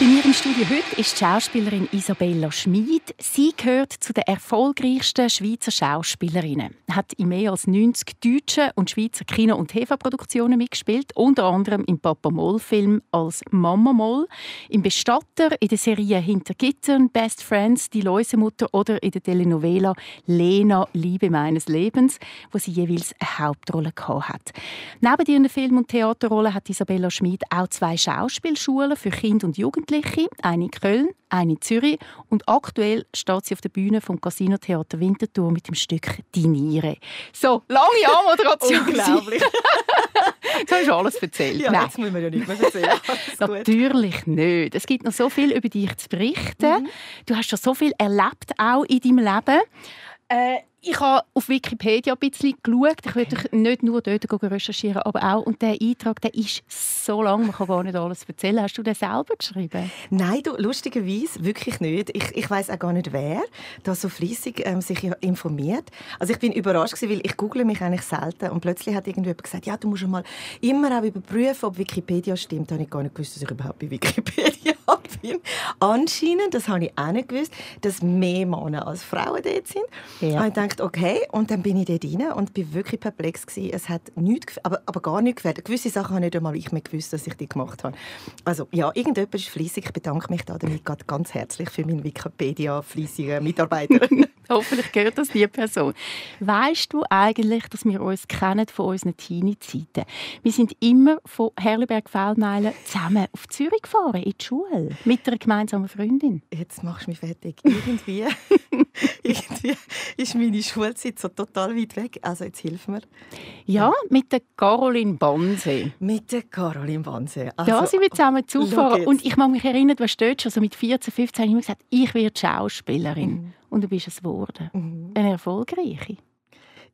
Bei mir im Studio heute ist die Schauspielerin Isabella Schmid. Sie gehört zu den erfolgreichsten Schweizer Schauspielerinnen. Hat in mehr als 90 deutschen und Schweizer Kino- und TV-Produktionen mitgespielt, unter anderem im Papa Moll-Film als Mama Moll, im Bestatter, in der Serie Hinter Gittern, Best Friends, Die Läusemutter oder in der Telenovela Lena, Liebe meines Lebens, wo sie jeweils eine Hauptrolle hat. Neben ihren Film- und Theaterrollen hat Isabella Schmid auch zwei Schauspielschulen für Kinder und Jugendliche Jugendliche, eine in Köln, eine in Zürich und aktuell steht sie auf der Bühne vom Casino Theater Winterthur mit dem Stück «Die Niere». So, lange Anmoderation. Unglaublich. Jetzt hast du alles erzählt. Ja, Nein. jetzt müssen wir ja nicht mehr erzählen. Natürlich nicht. Es gibt noch so viel über dich zu berichten. Mhm. Du hast schon so viel erlebt, auch in deinem Leben. Äh, ich habe auf Wikipedia ein bisschen geschaut. Ich würde nicht nur dort recherchieren, aber auch. Und der Eintrag der ist so lang, man kann gar nicht alles erzählen. Hast du den selber geschrieben? Nein, du, lustigerweise wirklich nicht. Ich, ich weiß auch gar nicht, wer da so fließig ähm, sich informiert. Also ich bin überrascht gewesen, weil ich google mich eigentlich selten und plötzlich hat irgendjemand gesagt, ja, du musst mal immer auch überprüfen, ob Wikipedia stimmt. Da habe ich gar nicht gewusst, dass ich überhaupt bei Wikipedia bin. Anscheinend, das habe ich auch nicht gewusst, dass mehr Männer als Frauen dort sind. Ja. Ja. Ich dachte, okay, und dann bin ich dort rein und bin wirklich perplex gewesen. Es hat nichts, aber, aber gar nichts gefällt. Gewisse Sachen habe nicht einmal ich mehr gewusst, dass ich die gemacht habe. Also ja, irgendjemand ist fleissig. Ich bedanke mich da damit ganz herzlich für meinen Wikipedia fleissigen Mitarbeiter. Hoffentlich gehört das die Person. Weißt du eigentlich, dass wir uns kennen von unseren Teenie-Zeiten? Wir sind immer von Herliberg-Feldmeilen zusammen auf Zürich gefahren, in die Schule, mit einer gemeinsamen Freundin. Jetzt machst du mich fertig. Irgendwie, irgendwie ist meine Schulzeit so total weit weg. Also jetzt hilf mir. Ja, mit der Caroline Bonse. Mit der Caroline Wanse. Also, Da sind wir zusammen zugefahren. jetzt. Und ich mag mich erinnern, du hast dort schon so mit 14, 15 habe ich immer gesagt, ich werde Schauspielerin. Mhm. Und du bist es geworden. Eine erfolgreiche.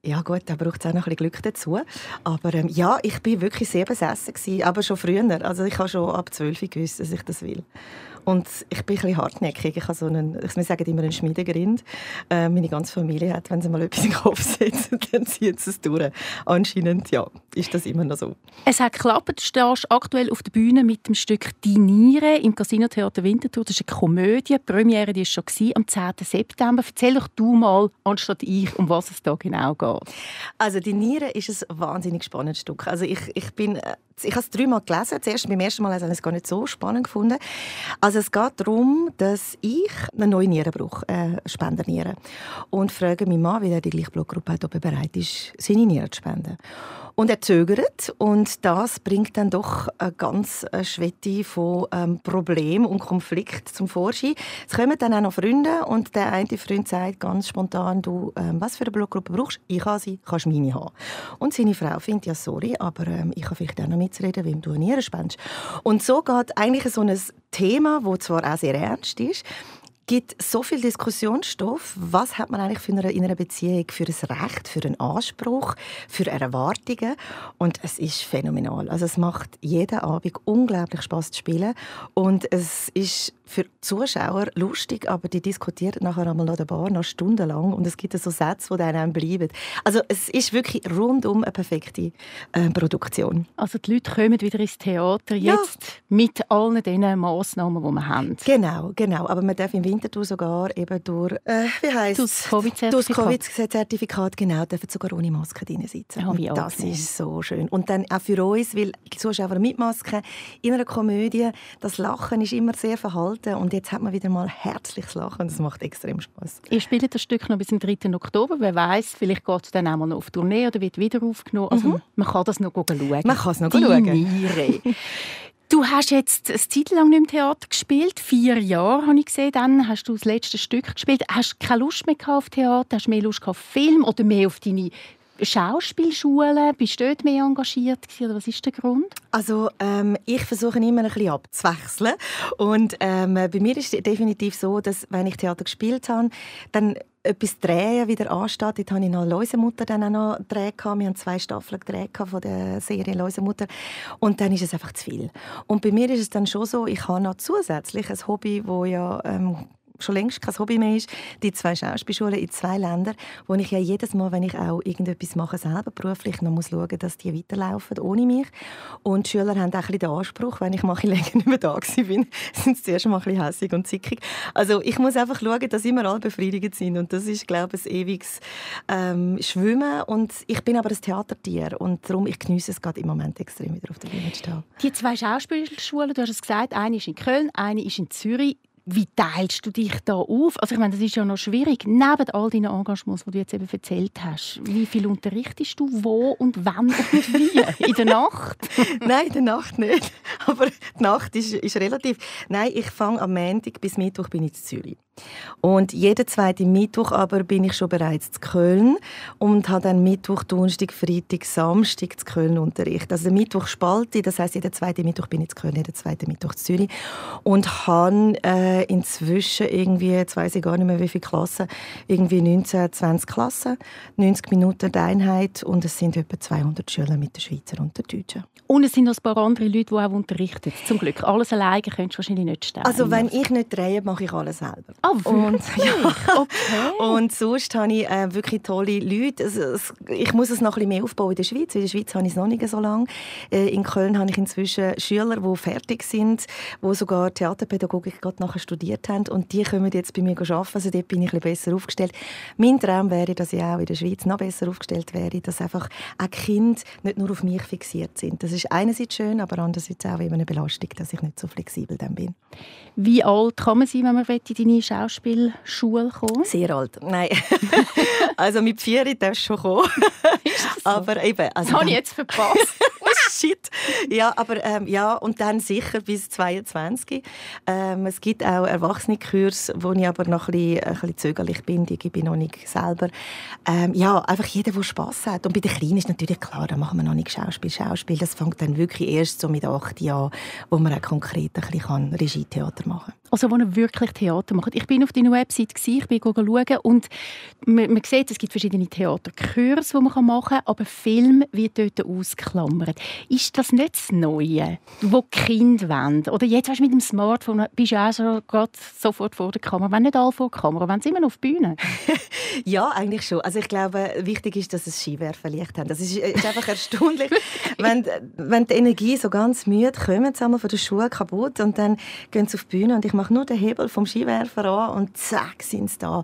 Ja gut, da braucht es auch noch ein bisschen Glück dazu. Aber ähm, ja, ich bin wirklich sehr besessen gewesen, aber schon früher. Also ich habe schon ab 12 gewusst, dass ich das will. Und ich bin ein bisschen hartnäckig. Ich habe so einen, ich wir sagen immer einen Schmiedegrind. Äh, meine ganze Familie hat, wenn sie mal etwas in den Kopf setzen, dann zieht sie es durch. Anscheinend, ja, ist das immer noch so. Es hat geklappt. Du stehst aktuell auf der Bühne mit dem Stück «Die Niere» im Casino Theater Winterthur. Das ist eine Komödie. Die Premiere die ist schon am 10. September. Erzähl doch du mal, anstatt ich, um was es da genau geht. Also die Niere ist ein wahnsinnig spannendes Stück. Also ich, ich bin äh, ich habe es dreimal gelesen. Zuerst beim ersten Mal habe ich es gar nicht so spannend gefunden. Also es geht darum, dass ich eine neue Niere brauche, äh, Spenderniere. Und frage meinen Mann, wie er die gleiche Blutgruppe hat, ob er bereit ist, seine Niere zu spenden. Und er zögert und das bringt dann doch eine ganz äh, Schwette von ähm, Problem und Konflikt zum Vorschein. Es kommen dann auch noch Freunde und der eine Freund sagt ganz spontan, du, ähm, was für eine Blutgruppe brauchst du? Ich habe sie, kannst meine haben. Und seine Frau findet, ja sorry, aber ähm, ich habe vielleicht auch noch mitzureden, wem du eine Niere spendest. Und so geht eigentlich so ein Thema, wo zwar auch sehr ernst ist, gibt so viel Diskussionsstoff. Was hat man eigentlich für eine, in einer Beziehung für ein Recht, für einen Anspruch, für Erwartungen? Und es ist phänomenal. Also es macht jeden Abend unglaublich Spaß zu spielen und es ist für die Zuschauer lustig, aber die diskutieren nachher einmal an der Bar noch stundenlang und es gibt so Sätze, die dann einem bleiben. Also es ist wirklich rundum eine perfekte äh, Produktion. Also die Leute kommen wieder ins Theater Ja. jetzt mit allen diesen Massnahmen, die wir haben. Genau, genau. Aber man darf im Winterthur sogar eben durch, äh, wie heisst das Covid-Zertifikat. Durch das Covid-Zertifikat, genau, dürfen sogar ohne Maske drin sitzen. Ja, Und das angenehm. ist so schön. Und dann auch für uns, weil die Zuschauer mit Maske in einer Komödie, das Lachen ist immer sehr verhalten und jetzt hat man wieder mal herzliches Lachen und das macht extrem Spaß. Ihr spielt das Stück noch bis zum 3. Oktober. Wer weiß, vielleicht geht es dann auch mal noch auf Tournee oder wird wieder aufgenommen. Also man kann das noch schauen. Mhm. Man kann es noch Die schauen. Niere. Du hast jetzt eine Zeit lang nicht im Theater gespielt. Vier Jahre habe ich gesehen. Dann hast du das letzte Stück gespielt. Hast du keine Lust mehr auf Theater? Hast du mehr Lust auf Film oder mehr auf deine Schauspielschule? Bist du dort mehr engagiert oder was ist der Grund? Also ähm, ich versuche immer ein bisschen abzuwechseln und ähm, bei mir ist es definitiv so, dass wenn ich Theater gespielt habe, dann etwas drehen wieder ansteht. Dort hatte ich noch «Läusemutter» dann auch noch gedreht. Wir haben zwei Staffeln gedreht von der Serie «Läusemutter». Und dann ist es einfach zu viel. Und bei mir ist es dann schon so, ich habe noch zusätzlich ein Hobby, wo ja ähm, schon längst kein Hobby mehr ist, die zwei Schauspielschulen in zwei Ländern, wo ich ja jedes Mal, wenn ich auch irgendetwas mache, selber beruflich, noch muss schauen, dass die weiterlaufen ohne mich. Und die Schüler haben auch ein bisschen den Anspruch, wenn ich mal länger nicht mehr da bin, sind sie zuerst mal ein bisschen hässig und zickig. Also ich muss einfach schauen, dass immer alle befriedigt sind und das ist, glaube ich, ein ewiges ähm, Schwimmen und ich bin aber ein Theatertier und darum ich genieße es gerade im Moment extrem wieder auf der Bühne zu stehen. Die zwei Schauspielschulen, du hast es gesagt, eine ist in Köln, eine ist in Zürich. Wie teilst du dich da auf? Also ich meine, das ist ja noch schwierig. Neben all deinen Engagements, die du jetzt eben erzählt hast, wie viel unterrichtest du wo und wann und wie? In der Nacht? Nein, in der Nacht nicht. Aber die Nacht ist, ist relativ. Nein, ich fange am Montag bis Mittwoch bin ich in Zürich. Und jeden zweiten Mittwoch aber bin ich schon bereits zu Köln und habe dann Mittwoch, Donnerstag, Freitag, Samstag zu Köln Unterricht. Also Mittwoch spalte, das heißt jeden zweiten Mittwoch bin ich zu Köln, jeden zweiten Mittwoch zu Zürich und habe äh, inzwischen irgendwie, jetzt weiß ich gar nicht mehr wie viele Klassen, irgendwie 19, 20 Klassen, 90 Minuten die Einheit und es sind etwa 200 Schüler mit den Schweizer und den Deutschen. Und es sind noch ein paar andere Leute, die auch unterrichten. Zum Glück. Alles alleine könntest du wahrscheinlich nicht stellen. Also wenn ich nicht drehe, mache ich alles selber. Oh, und, ja. okay. und sonst habe ich äh, wirklich tolle Leute. Also, ich muss es noch ein bisschen mehr aufbauen in der Schweiz. In der Schweiz habe ich es noch nicht so lange. Äh, in Köln habe ich inzwischen Schüler, die fertig sind, die sogar Theaterpädagogik gerade nachher studiert haben. Und die kommen jetzt bei mir arbeiten. Also dort bin ich ein bisschen besser aufgestellt. Mein Traum wäre, dass ich auch in der Schweiz noch besser aufgestellt wäre, dass einfach auch Kinder nicht nur auf mich fixiert sind. Das ist einerseits schön, aber andererseits auch immer eine Belastung, dass ich nicht so flexibel dann bin. Wie alt kann man sein, wenn man in deine Schauspielschule kommen Sehr alt. Nein. also mit vier darfst du schon kommen. so? Aber eben. Also das habe ich jetzt verpasst. Shit. Ja, aber ähm, ja, und dann sicher bis 22. Ähm, es gibt auch Erwachsenenkurse, wo ich aber noch ein bisschen, ein bisschen zögerlich bin. Die gebe ich noch nicht selber. Ähm, ja, einfach jeder, der Spass hat. Und bei den Kleinen ist natürlich klar, da machen wir noch nicht Schauspiel. Schauspiel, das fängt dann wirklich erst so mit acht Jahren, wo man auch konkret ein bisschen Regietheater machen kann. Also wo er wirklich Theater macht. Ich bin auf deiner Website, ich bin schauen und man, man sieht, es gibt verschiedene Theaterkurse, die man machen kann, aber Film wird dort ausklammert. Ist das nicht das Neue, wo die Kinder wollen? Oder jetzt weißt, mit dem Smartphone bist du auch so sofort vor der Kamera. Wenn nicht alle vor der Kamera, wenn sie immer noch auf die Bühne. ja, eigentlich schon. Also ich glaube, wichtig ist, dass es Skiwerferlicht haben. Das ist, ist einfach erstaunlich, wenn, wenn die Energie so ganz müde kommt, von der Schuhe kaputt und dann gehen sie auf die Bühne und ich mache nur den Hebel vom Skiwerfer an und zack sind sie da.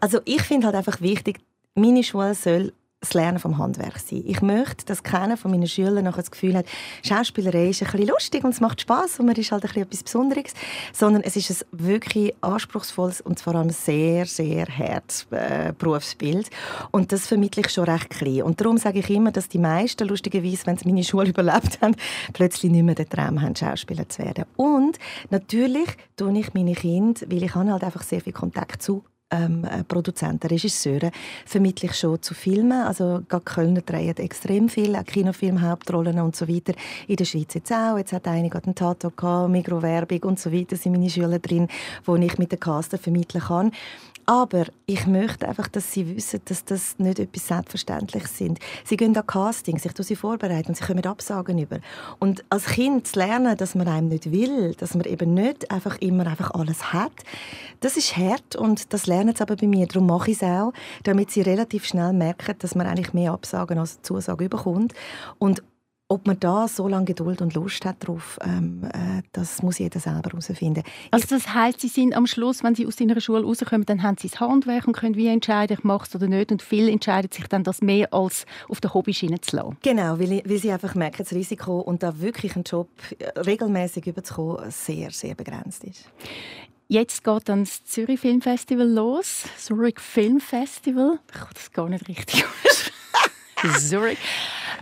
Also ich finde halt einfach wichtig, meine Schule soll das Lernen vom Handwerk sein. Ich möchte, dass keiner von meinen Schülern nachher das Gefühl hat, Schauspielerei ist ein bisschen lustig und es macht Spaß und man ist halt ein bisschen etwas Besonderes, sondern es ist ein wirklich anspruchsvolles und vor allem sehr, sehr hartes äh, Berufsbild und das vermittle ich schon recht klein. Und darum sage ich immer, dass die meisten lustigerweise, wenn sie meine Schule überlebt haben, plötzlich nicht mehr den Traum haben, Schauspieler zu werden. Und natürlich tue ich meine Kinder, weil ich habe halt einfach sehr viel Kontakt zu ähm, äh, Produzenten, Regisseure vermittle ich schon zu Filmen. Also gerade Kölner drehen extrem viel, auch Kinofilm, Hauptrollen und so weiter. In der Schweiz jetzt auch. Jetzt hat einige einen Tato gehabt, Mikrowerbung und so weiter sind meine Schüler drin, wo ich mit den Caster vermitteln kann. Aber ich möchte einfach, dass sie wissen, dass das nicht etwas Selbstverständliches sind. Sie gehen an Castings, ich sie vorbereiten sie kommen Absagen über. Und als Kind zu lernen, dass man einem nicht will, dass man eben nicht einfach immer einfach alles hat, das ist hart und das lernen sie aber bei mir. Darum mache ich es auch, damit sie relativ schnell merken, dass man eigentlich mehr Absagen als Zusagen bekommt. Und ob man da so lange Geduld und Lust hat drauf, ähm, äh, das muss jeder selber herausfinden. Also das heißt, Sie sind am Schluss, wenn Sie aus Ihrer Schule rauskommen, dann haben Sie das Handwerk und können wie entscheiden, ich mache es oder nicht. Und viele entscheiden sich dann, das mehr als auf der Hobbyschiene zu lassen. Genau, weil, weil sie einfach merken, das Risiko und da wirklich einen Job äh, regelmäßig überzukommen, sehr, sehr begrenzt ist. Jetzt geht dann das Zürich Filmfestival los. Zurich Filmfestival. Ich kann das gar nicht richtig Zurich.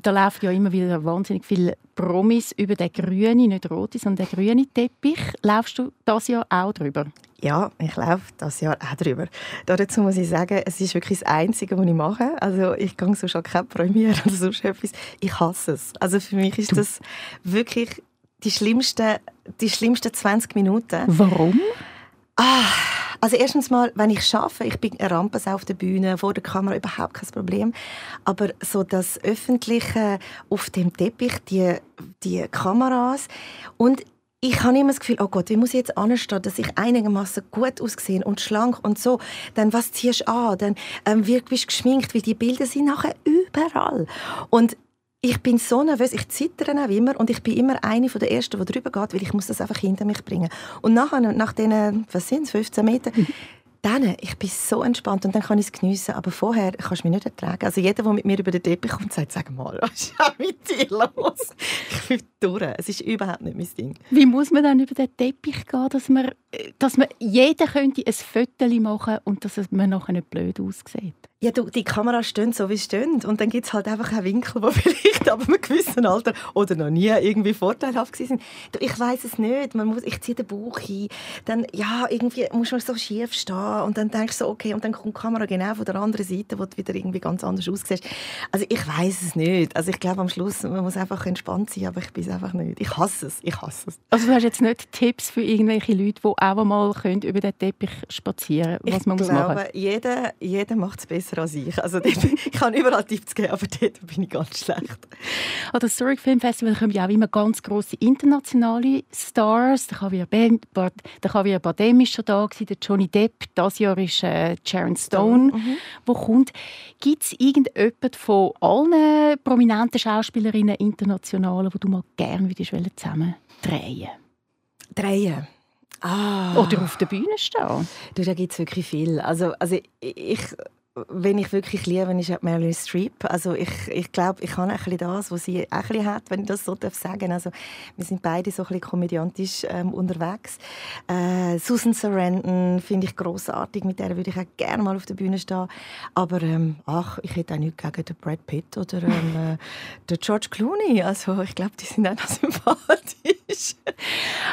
Da laufen ja immer wieder wahnsinnig viele Promis über den grünen, nicht roten, sondern den grünen Teppich. Laufst du das Jahr auch drüber? Ja, ich laufe das Jahr auch drüber. Dazu muss ich sagen, es ist wirklich das Einzige, was ich mache. Also ich gehe so schon keine Premiere oder sonst etwas. Ich hasse es. Also für mich ist das wirklich die schlimmsten, die schlimmsten 20 Minuten. Warum? Ah, also erstens mal, wenn ich schaffe, ich bin eine Rampe auf der Bühne, vor der Kamera überhaupt kein Problem. Aber so das Öffentliche auf dem Teppich, die, die Kameras und ich habe immer das Gefühl, oh Gott, wie muss ich jetzt anstehen, dass ich einigermaßen gut aussehe und schlank und so. Dann was ziehst du an? Dann ähm, wie bist du geschminkt, weil die Bilder sind nachher überall. Und ich bin so nervös, ich zittere auch immer und ich bin immer eine von der Ersten, die drüber geht, weil ich muss das einfach hinter mich bringen. Und nachher, nach diesen, was sind 15 Metern, dann, ich bin so entspannt und dann kann ich es geniessen. Aber vorher kannst du mich nicht ertragen. Also jeder, der mit mir über den Teppich kommt, sagt, sag mal, was ist mit dir los? Ich bin durch. Es ist überhaupt nicht mein Ding. Wie muss man dann über den Teppich gehen, dass man, dass man jeder könnte ein Foto machen und dass man nachher nicht blöd aussieht? Ja, du, die Kameras stehen so, wie sie stehen. Und dann gibt es halt einfach einen Winkel, wo vielleicht ab einem gewissen Alter oder noch nie irgendwie vorteilhaft sind. Du, ich weiß es nicht. Man muss, ich ziehe den Bauch hin. Dann, ja, irgendwie muss man so schief stehen. Und dann denkst du so, okay, und dann kommt die Kamera genau von der anderen Seite, wo du wieder irgendwie ganz anders aussiehst. Also ich weiß es nicht. Also ich glaube, am Schluss, man muss einfach entspannt sein, aber ich bin es einfach nicht. Ich hasse es. Ich hasse es. Also du hast jetzt nicht Tipps für irgendwelche Leute, die auch mal über den Teppich spazieren können, was man ich muss glaube, machen jeder, jeder macht es besser besser als ich. Also dort, ich kann überall Tipps geben, aber dort bin ich ganz schlecht. An das Zurich Film Festival kommen ja auch immer ganz grosse internationale Stars. Javier, ben, der Javier Bardem ist schon da gewesen, der Johnny Depp. Das Jahr ist äh, Sharon Stone, mhm. wo kommt. Gibt es irgendjemanden von allen prominenten Schauspielerinnen internationalen, wo du mal gerne würdest zusammen drehen? Drehen? Ah. Oder auf der Bühne stehen? Du, da gibt es wirklich viel. Also, also ich, wenn ich wirklich liebe, ist Meryl Streep. Also ich, ich glaube, ich habe ein bisschen das, was sie auch ein bisschen hat, wenn ich das so sagen darf. Also wir sind beide so ein bisschen komödiantisch ähm, unterwegs. Äh, Susan Sarandon finde ich großartig, mit der würde ich auch gerne mal auf der Bühne stehen. Aber ähm, ach, ich hätte auch nichts gegen den Brad Pitt oder ähm, äh, den George Clooney. Also ich glaube, die sind auch noch sympathisch.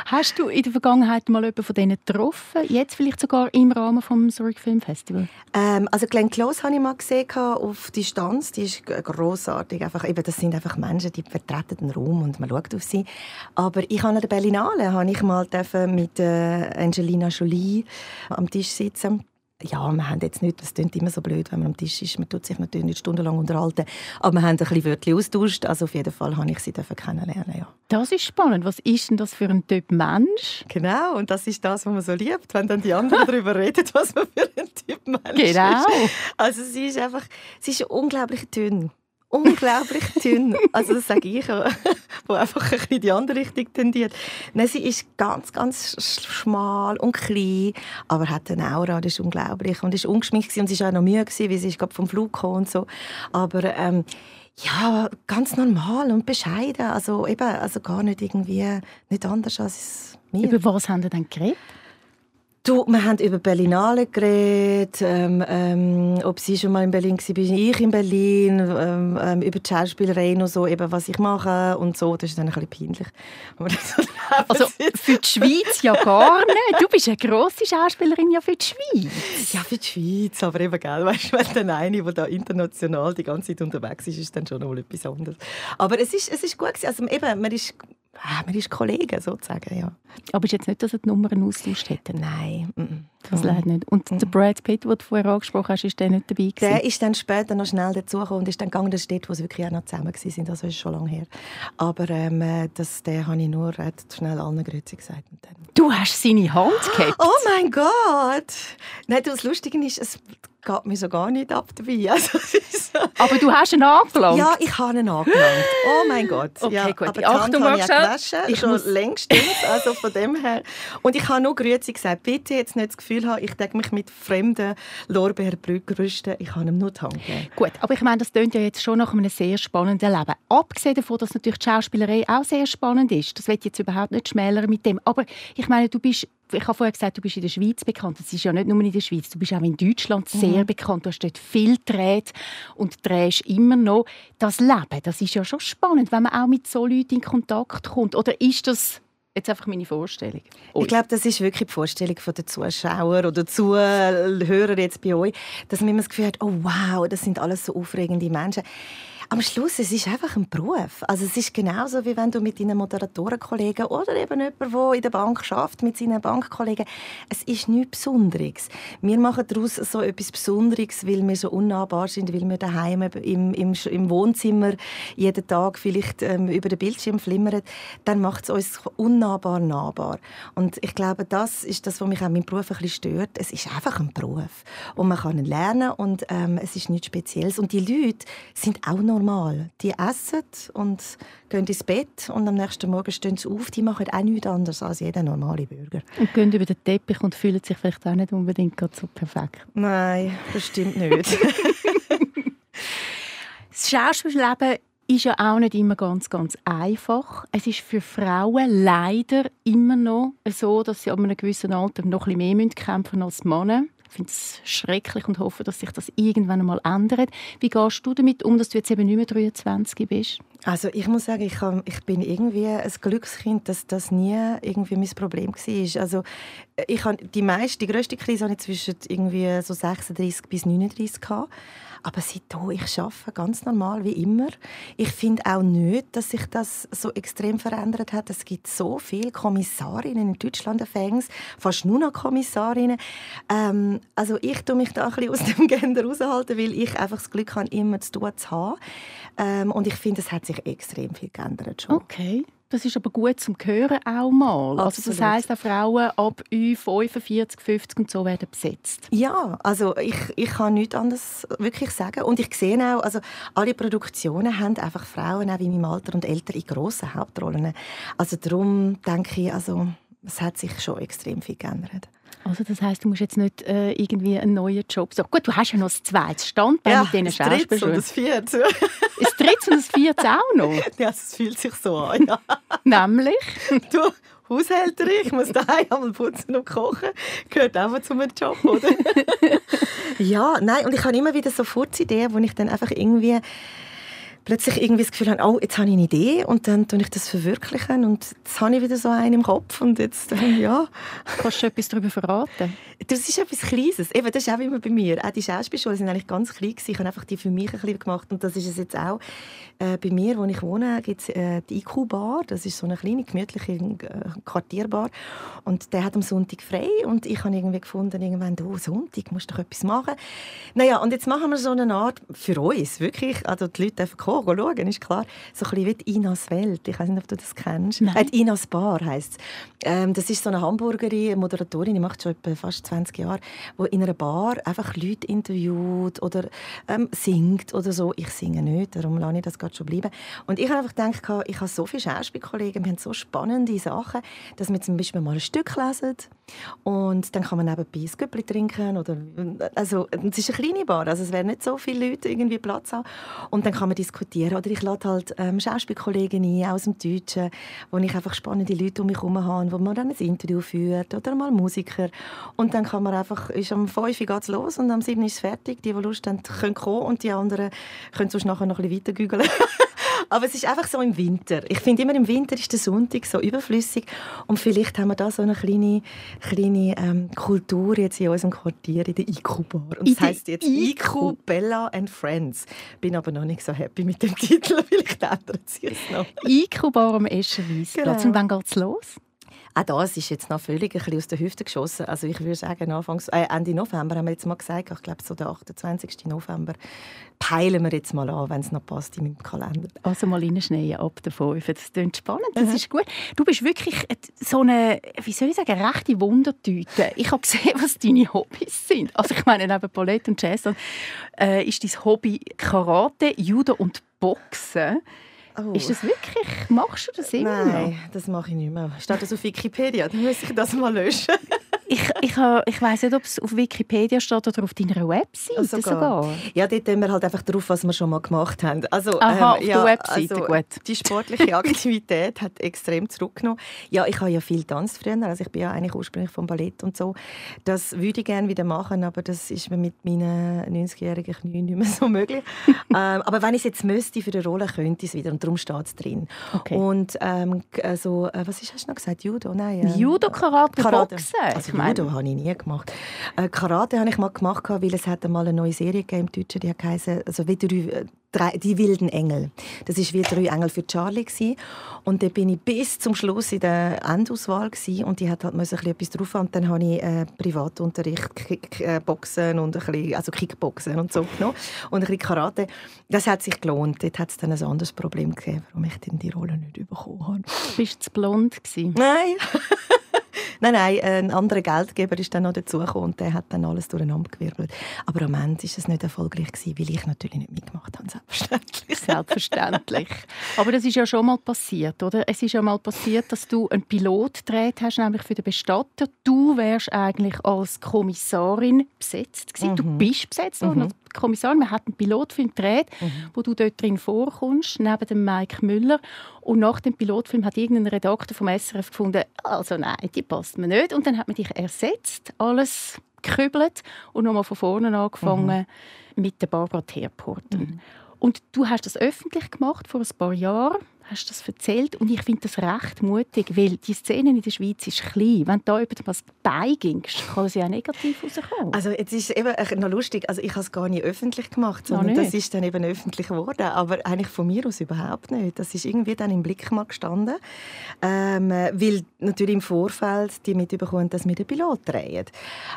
Hast du in der Vergangenheit mal jemanden von denen getroffen? Jetzt vielleicht sogar im Rahmen des Zurich Film Festival? Ähm, also Glenn Close habe ich mal gesehen auf Distanz. Die ist großartig. Einfach, eben, das sind einfach Menschen, die vertreten den Raum und man schaut auf sie. Aber ich habe an der Berlinale habe ich mal mit äh, Angelina Jolie am Tisch sitzen ja, wir haben jetzt nicht, das klingt immer so blöd, wenn man am Tisch ist, man tut sich natürlich nicht stundenlang unterhalten, aber wir haben ein bisschen Wörtchen austauscht, also auf jeden Fall habe ich sie kennenlernen, ja. Das ist spannend. Was ist denn das für ein Typ Mensch? Genau, und das ist das, was man so liebt, wenn dann die anderen darüber reden, was man für ein Typ Mensch genau. ist. Also sie ist einfach, sie ist unglaublich dünn unglaublich dünn. Also das sage ich, wo einfach ein bisschen die andere Richtung tendiert. Nein, sie ist ganz, ganz schmal und klein, aber hat eine Aura, das ist unglaublich. Und ist ungeschminkt und sie war auch noch müde, weil sie ist gerade vom Flug gekommen und so. Aber ähm, ja, ganz normal und bescheiden. Also eben, also gar nicht irgendwie, nicht anders als mir. Über was haben Sie denn geredet? Du, wir haben über Berlinale geredet, ähm, ähm, ob sie schon mal in Berlin war, bin ich in Berlin, ähm, ähm, über die Schauspielerei und so, eben, was ich mache und so. Das ist dann ein bisschen peinlich. also für die Schweiz ja gar nicht. Du bist eine grosse Schauspielerin ja für die Schweiz. Ja, für die Schweiz, aber eben, gell, weißt, wenn dann eine, die da international die ganze Zeit unterwegs ist, ist dann schon mal etwas anderes. Aber es ist, es ist gut gewesen. Also eben, man ist Ah, man ist Kollege sozusagen, ja. Aber ist jetzt nicht, dass er die Nummern austauscht hätte? Nein. Das leider nicht. Und mm der Brad Pitt, den du vorher angesprochen hast, ist der nicht dabei gewesen? Der ist dann später noch schnell dazugekommen und ist dann gegangen, das ist dort, wo sie wirklich auch noch zusammen waren. Das ist schon lange her. Aber ähm, äh, das, der habe ich nur schnell allen Grüezi gesagt. Du hast seine Hand gehabt? Oh mein Gott! Nein, das Lustige ist, es geht mir so gar nicht ab dabei. Also, so. Aber du hast ihn angelangt? Ja, ich habe ihn angelangt. Oh mein Gott. Okay, ja, gut. Aber die Achtung, habe ich gewaschen, ich schon muss... längstens, also von dem her. Und ich habe nur Grüezi gesagt, bitte jetzt nicht das Gefühl haben, ich denke mich mit fremden Lorbeeren brüsten. Ich habe ihm nur die Hand. Gut, aber ich meine, das klingt ja jetzt schon nach einem sehr spannenden Leben. Abgesehen davon, dass natürlich die Schauspielerei auch sehr spannend ist. Das ich jetzt überhaupt nicht schmälern mit dem. Aber ich meine, du bist ich habe vorher gesagt, du bist in der Schweiz bekannt. Das ist ja nicht nur in der Schweiz. Du bist auch in Deutschland sehr mhm. bekannt. Du hast dort viel gedreht und drehst immer noch. Das Leben, das ist ja schon spannend, wenn man auch mit so Leuten in Kontakt kommt. Oder ist das Jetzt einfach meine Vorstellung. Ui. Ich glaube, das ist wirklich die Vorstellung der Zuschauer oder Zuhörer jetzt bei euch, dass man immer das Gefühl hat, oh wow, das sind alles so aufregende Menschen. Am Schluss, es ist einfach ein Beruf. Also es ist genauso, wie wenn du mit deinen Moderatorenkollegen oder eben jemand, der in der Bank schafft mit seinen Bankkollegen, es ist nichts Besonderes. Wir machen daraus so etwas Besonderes, weil wir so unnahbar sind, weil wir daheim im, im, im Wohnzimmer jeden Tag vielleicht ähm, über den Bildschirm flimmern, dann macht es uns unnahbar nahbar. Und ich glaube, das ist das, was mich auch meinem Beruf ein bisschen stört. Es ist einfach ein Beruf und man kann ihn lernen und ähm, es ist nichts Spezielles. Und die Leute sind auch normal. Die essen und gehen ins Bett und am nächsten Morgen stehen sie auf. Die machen auch nichts anderes als jeder normale Bürger. Und gehen über den Teppich und fühlen sich vielleicht auch nicht unbedingt so perfekt. Nein, das stimmt nicht. das Schauspielleben ist ja auch nicht immer ganz, ganz einfach. Es ist für Frauen leider immer noch so, dass sie ab einem gewissen Alter noch ein bisschen mehr kämpfen als Männer. Ich finde es schrecklich und hoffe, dass sich das irgendwann einmal ändert. Wie gehst du damit um, dass du jetzt eben nicht mehr 23 bist? Also ich muss sagen, ich, hab, ich bin irgendwie ein Glückskind, dass das nie irgendwie mein Problem war. Also ich habe die meiste, die grösste Krise habe ich zwischen irgendwie so 36 bis 39 gehabt. Aber seitdem, ich arbeite ganz normal, wie immer. Ich finde auch nicht, dass sich das so extrem verändert hat. Es gibt so viele Kommissarinnen in Deutschland, fast nur noch Kommissarinnen. Ähm, also ich tue mich da ein bisschen aus dem Gender raushalten, weil ich einfach das Glück habe, immer zu tun zu haben. Ähm, und ich finde, es hat sich extrem viel geändert schon. Okay. Das ist aber gut zum Hören auch mal. Also das heisst, auch Frauen ab 45, 50 und so werden besetzt. Ja, also ich, ich kann nichts anderes wirklich sagen. Und ich sehe auch, also alle Produktionen haben einfach Frauen, auch in meinem Alter und älter, in grossen Hauptrollen. Also darum denke ich, also es hat sich schon extrem viel geändert. Also das heißt, du musst jetzt nicht äh, irgendwie einen neuen Job suchen. Gut, du hast ja noch das zweite Standbein ja, mit diesen Schauspielschulen. und das vierte. das dritte und das vierte auch noch? Ja, es fühlt sich so an, ja. Nämlich? Du, Haushälterin, ich muss daheim einmal putzen und kochen. Gehört einfach zu meinem Job, oder? ja, nein, und ich habe immer wieder so Furzideen, wo ich dann einfach irgendwie plötzlich irgendwie das Gefühl habe, oh, jetzt habe ich eine Idee und dann tue ich das verwirklichen und jetzt habe ich wieder so einen im Kopf und jetzt, ja. Kannst du etwas darüber verraten? Das ist etwas Kleines. Eben, das ist auch immer bei mir. Auch die Schauspielschulen sind eigentlich ganz klein gewesen. Ich habe einfach die für mich ein bisschen gemacht und das ist es jetzt auch. Äh, bei mir, wo ich wohne, gibt es äh, die IQ-Bar. Das ist so eine kleine, gemütliche äh, Quartierbar und der hat am Sonntag frei und ich habe irgendwie gefunden, irgendwann, oh, Sonntag, musst du doch etwas machen. Naja, und jetzt machen wir so eine Art, für uns, wirklich, also die Leute dürfen kommen, gehen schauen, ist klar. So ein bisschen wie Inas Welt. Ich weiß nicht, ob du das kennst. Nein. Äh, Inas Bar heisst es. Ähm, das ist so eine Hamburgerin, Moderatorin, die macht schon etwa fast 20 Jahre, die in einer Bar einfach Leute interviewt oder ähm, singt oder so. Ich singe nicht, darum lasse ich das gerade schon bleiben. Und ich habe einfach gedacht, ich habe so viele Schauspielkollegen, wir haben so spannende Sachen, dass wir zum Beispiel mal ein Stück lesen und dann kann man nebenbei ein Göppli trinken oder also es ist eine kleine Bar, also es werden nicht so viele Leute irgendwie Platz haben und dann kann man diskutieren diskutieren. Oder ich lade halt ähm, Schauspielkollegen ein aus dem Deutschen, wo ich einfach spannende Leute um mich herum habe, wo man dann ein Interview führt oder mal Musiker. Und dann kann man einfach, ist am 5 Uhr geht's los und am 7 Uhr ist es fertig. Die, die Lust haben, können kommen und die anderen können sonst nachher noch ein bisschen weiter. Aber es ist einfach so im Winter. Ich finde immer im Winter ist der Sonntag so überflüssig und vielleicht haben wir da so eine kleine, kleine ähm, Kultur jetzt in unserem Quartier in der IQ-Bar. Und das heisst jetzt IQ Bella and Friends. Bin aber noch nicht so happy mit dem Titel. Vielleicht ändert sich es noch. IQ-Bar am Eschenweisplatz. Genau. Und wann geht es los? Auch das ist jetzt noch völlig ein bisschen aus der Hüfte geschossen. Also ich würde sagen, Anfangs, äh, Ende November haben wir jetzt mal gesagt, ich glaube so der 28. November, peilen wir jetzt mal an, wenn es noch passt in meinem Kalender. Also mal reinschneien ab der 5. Das klingt spannend, das mhm. ist gut. Du bist wirklich so eine, wie soll ich sagen, rechte Wundertüte. Ich habe gesehen, was deine Hobbys sind. Also ich meine, neben Ballett und Jazz äh, ist dein Hobby Karate, Judo und Boxen. Oh. Ist das wirklich? Machst du das immer Nein, noch? das mache ich nicht mehr. Steht das auf Wikipedia? Dann muss ich das mal löschen. Ich ich, ich weiss nicht, ob es auf Wikipedia steht oder auf deiner Website also sogar. sogar. Ja, dort tun wir halt einfach drauf, was wir schon mal gemacht haben. Also, Aha, ähm, auf ja, der Webseite, also, gut. Die sportliche Aktivität hat extrem zurückgenommen. Ja, ich habe ja viel tanzt früher, also ich bin ja eigentlich ursprünglich vom Ballett und so. Das würde ich gerne wieder machen, aber das ist mir mit meinen 90-jährigen Knien nicht mehr so möglich. ähm, aber wenn ich es jetzt müsste für eine Rolle, könnte ich es wieder. Und darum steht es drin. Okay. Und ähm, also, äh, was hast du noch gesagt? Judo? Nein, ähm, Judo, Karate, Karate. Boxen. Also Judo habe ich nie gemacht. Äh, Karate habe ich mal gemacht, weil es hat einmal eine neue Serie gegeben im Deutschen, die heisst, also wie drei, drei, die wilden Engel. Das ist wie drei Engel für Charlie gewesen. und da bin ich bis zum Schluss in der Endauswahl gewesen. und die hat halt ein bisschen etwas drauf und dann habe ich äh, Privatunterricht, Kickboxen und ein bisschen, also Kickboxen und so genommen und ein bisschen Karate. Das hat sich gelohnt. Dort hat es dann ein anderes Problem gegeben, warum ich dann die Rolle nicht bekommen habe. Bist du zu blond gewesen? Nein. Nein, nein, ein anderer Geldgeber ist dann noch dazugekommen und der hat dann alles durcheinander gewirbelt. Aber am Ende war es nicht erfolgreich, gewesen, weil ich natürlich nicht mitgemacht habe, selbstverständlich. Selbstverständlich. Aber das ist ja schon mal passiert, oder? Es ist ja mal passiert, dass du einen Pilot gedreht hast, nämlich für den Bestatter. Du wärst eigentlich als Kommissarin besetzt gewesen. Mhm. Du bist besetzt worden mhm. Kommissarin. Wir hatten einen Pilotfilm gedreht, mhm. wo du dort drin vorkommst, neben dem Mike Müller. Und nach dem Pilotfilm hat irgendein Redakteur vom SRF gefunden, also nein, die passt mir nicht. Und dann hat man dich ersetzt, alles gekübelt und nochmal von vorne angefangen mhm. mit der Barbara Teerporten. Mhm. Und du hast das öffentlich gemacht vor ein paar Jahren hast das erzählt und ich finde das recht mutig, weil die Szene in der Schweiz ist klein. Wenn du da etwas beigingst, kann es ja negativ rauskommen. Also jetzt ist es eben noch lustig, also ich habe es gar nicht öffentlich gemacht, sondern das ist dann eben öffentlich geworden, aber eigentlich von mir aus überhaupt nicht. Das ist irgendwie dann im Blick mal gestanden, ähm, weil natürlich im Vorfeld die mitbekommen, dass wir den Pilot drehen.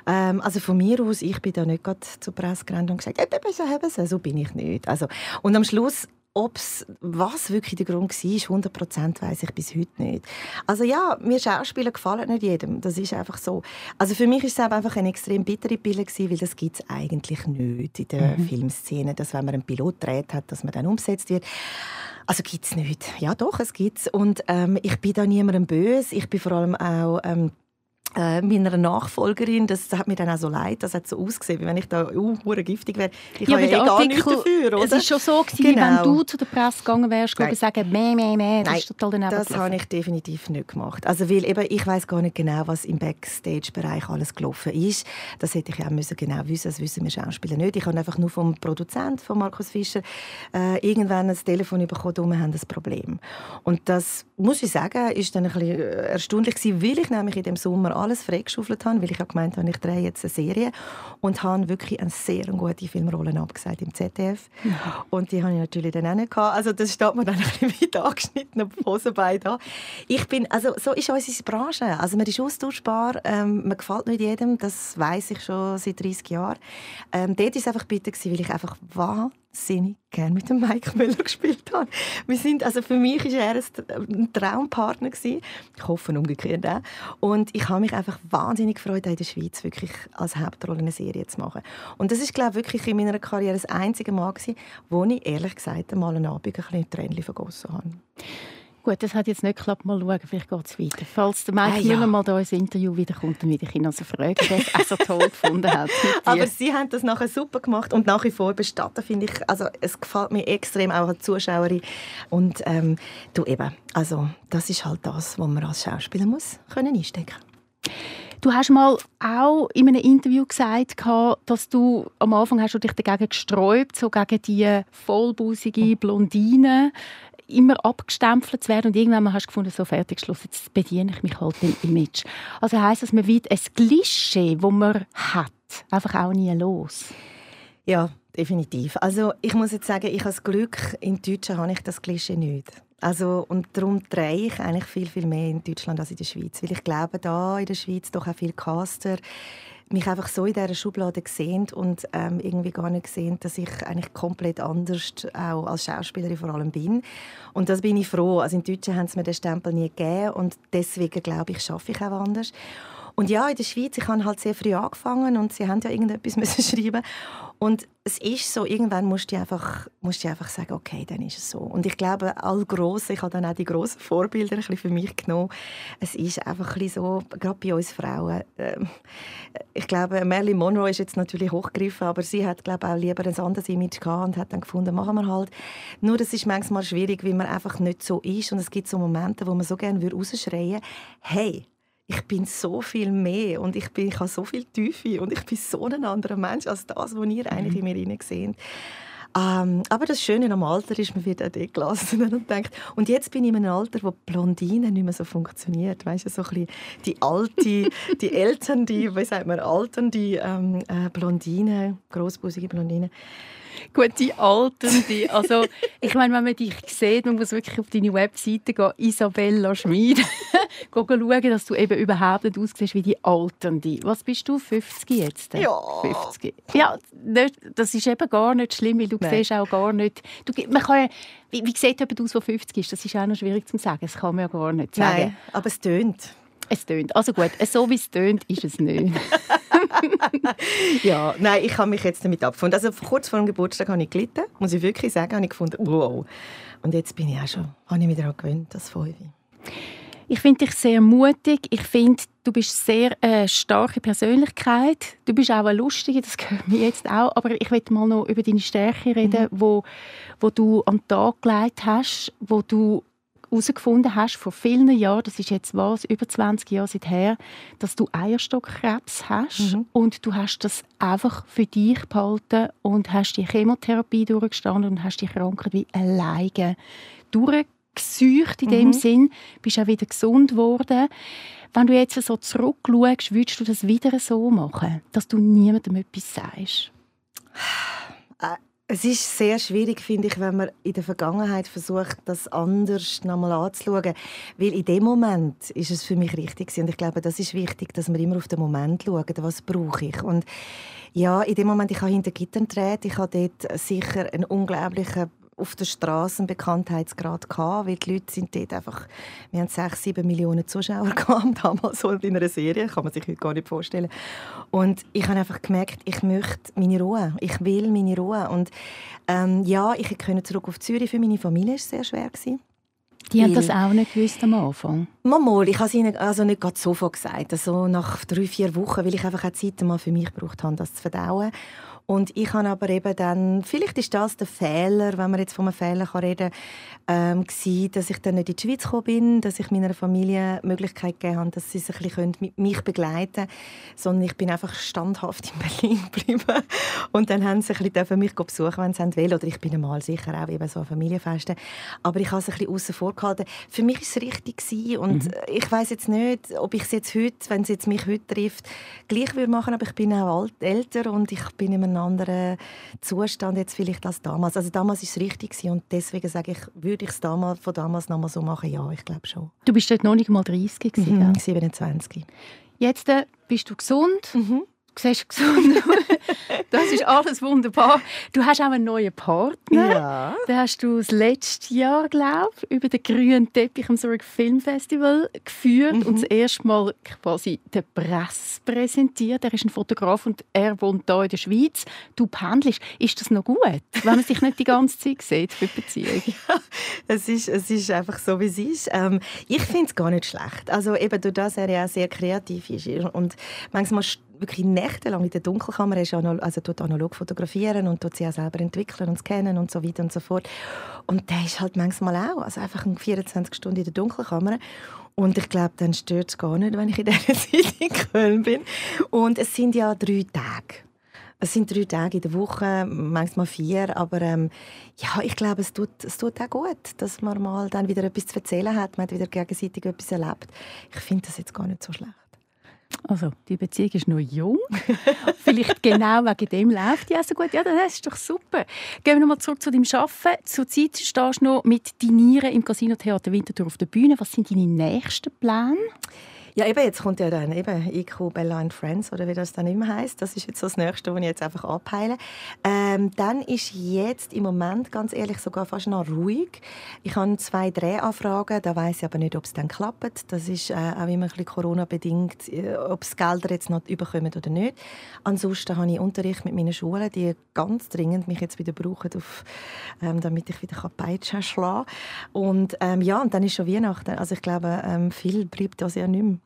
Ähm, also von mir aus, ich bin da nicht gerade zur Presse gerannt und gesagt, hey, so haben sie, so bin ich nicht. Also, und am Schluss Ob's, was wirklich der Grund war, 100% weiß ich bis heute nicht. Also ja, mir Schauspieler gefallen nicht jedem. Das ist einfach so. Also für mich ist es einfach eine extrem bittere Pille gewesen, weil das gibt es eigentlich nicht in der mhm. Filmszene, dass wenn man einen Pilot dreht hat, dass man dann umgesetzt wird. Also gibt es nicht. Ja doch, es gibt's. Und ähm, ich bin da niemandem böse. Ich bin vor allem auch ähm, äh, meiner Nachfolgerin, das hat mir dann auch so leid, das hat so ausgesehen, wie wenn ich da uh, giftig wäre. Ich ja, habe ja eh gar nichts dafür, oder? Es war schon so, gewesen, genau. wie wenn du zu der Presse gegangen wärst, und sagen, meh, meh, meh, das Nein, ist total daneben das habe ich definitiv nicht gemacht. Also, weil eben, ich weiß gar nicht genau, was im Backstage-Bereich alles gelaufen ist. Das hätte ich ja auch müssen genau wissen, das wissen wir Schauspieler nicht. Ich habe einfach nur vom Produzent, von Markus Fischer, äh, irgendwann ein Telefon bekommen, wir haben ein Problem. Und das, muss ich sagen, ist dann ein bisschen äh, erstaunlich gewesen, weil ich nämlich in dem Sommer alles freigeschaufelt habe, weil ich habe gemeint habe, ich drehe jetzt eine Serie und habe wirklich eine sehr gute Filmrolle abgesagt im ZDF. Mhm. Und die habe ich natürlich dann auch nicht gehabt. Also das steht mir dann ein bisschen mit angeschnittenen Hosenbein da. Ich bin, also so ist unsere Branche. Also man ist austauschbar, ähm, man gefällt nicht jedem, das weiß ich schon seit 30 Jahren. Ähm, dort war es einfach bitter, weil ich einfach war wahnsinnig gerne mit dem Mike Müller gespielt habe. Wir sind, also für mich war er ein Traumpartner. Gewesen. Ich hoffe umgekehrt auch. Und ich habe mich einfach wahnsinnig gefreut, in der Schweiz wirklich als Hauptrolle eine Serie zu machen. Und das ist, glaube ich, wirklich in meiner Karriere das einzige Mal gewesen, wo ich ehrlich gesagt einmal einen Abend ein bisschen Tränen vergossen habe. Gut, das hat jetzt nicht geklappt. Mal schauen, vielleicht geht es weiter. Falls der Mike ah, ja. Müller mal da ins Interview wiederkommt, dann werde ich ihn also fragen, ob er es auch so toll gefunden hat. Aber Sie haben das nachher super gemacht und nach wie vor bestatten, finde ich. Also es gefällt mir extrem, auch als Zuschauerin. Und ähm, du eben, also das ist halt das, was man als Schauspieler muss können einstecken Du hast mal auch in einem Interview gesagt, dass du am Anfang hast du dich dagegen gesträubt, so gegen die vollbusige Blondine immer abgestempelt zu werden und irgendwann hast du gefunden, so fertig, Schluss, jetzt bediene ich mich halt im Image. Also heisst das, man wird ein Klischee, das man hat, einfach auch nie los. Ja, definitiv. Also ich muss jetzt sagen, ich habe das Glück, in Deutschland habe ich das Klischee nicht. Also, und darum drehe ich eigentlich viel, viel mehr in Deutschland als in der Schweiz. Weil ich glaube, da in der Schweiz doch auch viele Caster mich einfach so in dieser Schublade gesehen und ähm, irgendwie gar nicht gesehen, dass ich eigentlich komplett anders auch als Schauspielerin vor allem bin. Und das bin ich froh. Also in Deutschland haben sie mir den Stempel nie gegeben und deswegen glaube ich, schaffe ich auch anders. Und ja, in der Schweiz, ich habe halt sehr früh angefangen und sie haben ja irgendetwas müssen schreiben und es ist so, irgendwann musst du einfach, musst du einfach sagen, okay, dann ist es so. Und ich glaube, all Grosse, ich habe dann auch die grossen Vorbilder ein bisschen für mich genommen. Es ist einfach ein bisschen so, gerade bei uns Frauen. Äh, ich glaube, Marilyn Monroe ist jetzt natürlich hochgegriffen, aber sie hat, glaube ich, auch lieber ein anderes Image gehabt und hat dann gefunden, machen wir halt. Nur, das ist manchmal schwierig, weil man einfach nicht so ist. Und es gibt so Momente, wo man so gerne rausschreien würde, hey, ich bin so viel mehr und ich, bin, ich habe so viel Tiefe und ich bin so ein anderer Mensch als das, was ihr eigentlich mhm. in mir seht. Ähm, aber das Schöne am Alter ist, man wird auch gelassen und denkt, und jetzt bin ich in einem Alter, wo Blondine nicht mehr so funktioniert. Weißt du, so ein bisschen die alte, die Eltern, die, wie sagt man, altern, die ähm, äh, Blondine, großbusige Blondine. Gut, die Alten, die, also ich meine, wenn man dich sieht, man muss wirklich auf deine Webseite gehen, Isabella Schmid, schauen, dass du eben überhaupt nicht aussiehst wie die Alten. Was bist du, 50 jetzt? Ja. 50. Ja, das ist eben gar nicht schlimm, weil du Nein. siehst auch gar nicht... Du, man kann ja, wie, wie sieht jemand aus, der 50 ist? Das ist auch noch schwierig zu sagen, das kann man ja gar nicht sagen. Nein, aber es tönt. Es tönt. Also gut, so wie es tönt, ist es nicht. ja, nein, ich habe mich jetzt damit abgefunden. Also kurz vor dem Geburtstag habe ich gelitten, muss ich wirklich sagen, habe ich gefunden, wow. Und jetzt bin ich auch schon, habe ich mich daran gewöhnt, das Fünfe. Ich finde dich sehr mutig. Ich finde, du bist sehr eine äh, starke Persönlichkeit. Du bist auch eine lustige, das gehört mir jetzt auch. Aber ich möchte mal noch über deine Stärke reden, mhm. wo, wo du an den Tag gelegt hast, wo du herausgefunden hast vor vielen Jahren, das ist jetzt was, über 20 Jahre seither, dass du Eierstockkrebs hast mhm. und du hast das einfach für dich behalten und hast die Chemotherapie durchgestanden und hast die Krankheit wie alleine durchgesucht in mhm. dem Sinn, bist auch wieder gesund geworden. Wenn du jetzt so zurückschaust, würdest du das wieder so machen, dass du niemandem etwas sagst? Es ist sehr schwierig, finde ich, wenn man in der Vergangenheit versucht, das anders nochmal anzuschauen. Weil in dem Moment ist es für mich richtig und ich glaube, das ist wichtig, dass wir immer auf den Moment schauen, was brauche ich. Und ja, in dem Moment, ich habe hinter Gittern gedreht, ich habe dort sicher einen unglaublichen auf der Straße einen Bekanntheitsgrad gehabt, weil die Leute sind dort einfach, wir haben sechs, sieben Millionen Zuschauer gehabt, damals so in einer Serie, kann man sich heute gar nicht vorstellen. Und ich habe einfach gemerkt, ich möchte meine Ruhe, ich will meine Ruhe und ähm, ja, ich konnte zurück auf Zürich, für meine Familie war es sehr schwer. Gewesen. Die haben das auch nicht gewusst am Anfang? Mal, ich habe es ihnen also nicht sofort gesagt. Also nach drei, vier Wochen, weil ich einfach auch Zeit mal für mich gebraucht habe, das zu verdauen. Und ich habe aber eben dann, vielleicht ist das der Fehler, wenn man jetzt von einem Fehler kann reden kann, ähm, dass ich dann nicht in die Schweiz gekommen bin, dass ich meiner Familie die Möglichkeit gegeben habe, dass sie sich ein bisschen mit mich begleiten können, sondern ich bin einfach standhaft in Berlin geblieben. Und dann haben sie ein bisschen mich besuchen, wenn sie wollen. Oder ich bin einmal sicher auch eben so an Familienfesten. Aber ich habe es ein bisschen außen vor gehalten. Für mich war es richtig gewesen. und mhm. ich weiß jetzt nicht, ob ich es jetzt heute, wenn es jetzt mich heute trifft, gleich würde machen, aber ich bin auch alt, älter und ich bin in einem anderen Zustand jetzt vielleicht als damals. Also damals war es richtig und deswegen sage ich, würde ich es damals, von damals noch mal so machen? Ja, ich glaube schon. Du bist dort noch nicht mal 30 gewesen, mhm, 27. Jetzt äh, bist du gesund. Mhm siehst gesund Das ist alles wunderbar. Du hast auch einen neuen Partner. Ja. Den hast du das letzte Jahr, glaube ich, über den grünen Teppich am Zurich Film Festival geführt mhm. und das erste Mal quasi der Presse präsentiert. Er ist ein Fotograf und er wohnt hier in der Schweiz. Du pendelst. Ist das noch gut, wenn man sich nicht die ganze Zeit sieht für Beziehung? Ja, es ist, es ist einfach so, wie es ist. Ähm, ich finde es gar nicht schlecht. Also eben durch das er ja sehr kreativ ist und manchmal wirklich nächtelang in der Dunkelkammer ist also tut analog fotografieren und tut sie auch selber entwickeln und scannen und so weiter und so fort. Und der ist halt manchmal auch, also einfach 24 Stunden in der Dunkelkammer. Und ich glaube, dann stört es gar nicht, wenn ich in dieser Zeit in Köln bin. Und es sind ja drei Tage. Es sind drei Tage in der Woche, manchmal vier, aber ähm, ja, ich glaube, es tut, es tut auch gut, dass man mal dann wieder etwas zu erzählen hat, man hat wieder gegenseitig etwas erlebt. Ich finde das jetzt gar nicht so schlecht. Also, die Beziehung ist noch jung. Vielleicht genau wegen dem läuft die auch so gut. Ja, das ist doch super. Gehen wir nochmal zurück zu deinem Arbeiten. Zurzeit stehst du noch mit Dinieren im Casino Theater Winterthur auf der Bühne. Was sind deine nächsten Pläne? Ja, eben, jetzt kommt ja dann eben IQ Bella and Friends, oder wie das dann immer heißt. Das ist jetzt so das Nächste, was ich jetzt einfach abheile. Ähm, dann ist jetzt im Moment, ganz ehrlich, sogar fast noch ruhig. Ich habe zwei Drehanfragen, da weiß ich aber nicht, ob es dann klappt. Das ist äh, auch immer ein bisschen Corona-bedingt, äh, ob es Gelder jetzt noch überkommen oder nicht. Ansonsten habe ich Unterricht mit meinen Schulen, die ganz dringend mich jetzt wieder brauchen, auf, ähm, damit ich wieder Peitschen schlagen kann. Und ähm, ja, und dann ist schon Weihnachten. Also ich glaube, ähm, viel bleibt das ja nicht mehr.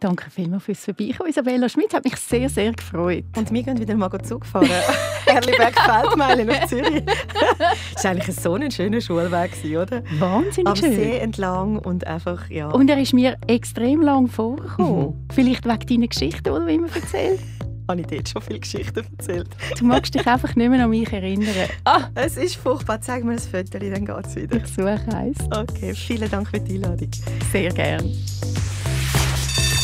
Danke vielmals fürs Vorbeikommen, Isabella Schmidt. Hat mich sehr, sehr gefreut. Und wir gehen wieder mal Zug fahren. Erliberg-Feldmeile genau. nach Zürich. das war eigentlich so ein schöner Schulweg, oder? Wahnsinnig Am schön. Am See entlang und einfach, ja. Und er ist mir extrem lang vorgekommen. Mhm. Vielleicht wegen deiner Geschichte, die du immer erzählst. habe ich dort schon viele Geschichten erzählt. Du magst dich einfach nicht mehr an mich erinnern. Ah, es ist furchtbar. Zeig mir das Foto, dann geht es wieder. Ich suche eins. Okay, vielen Dank für die Einladung. Sehr gerne.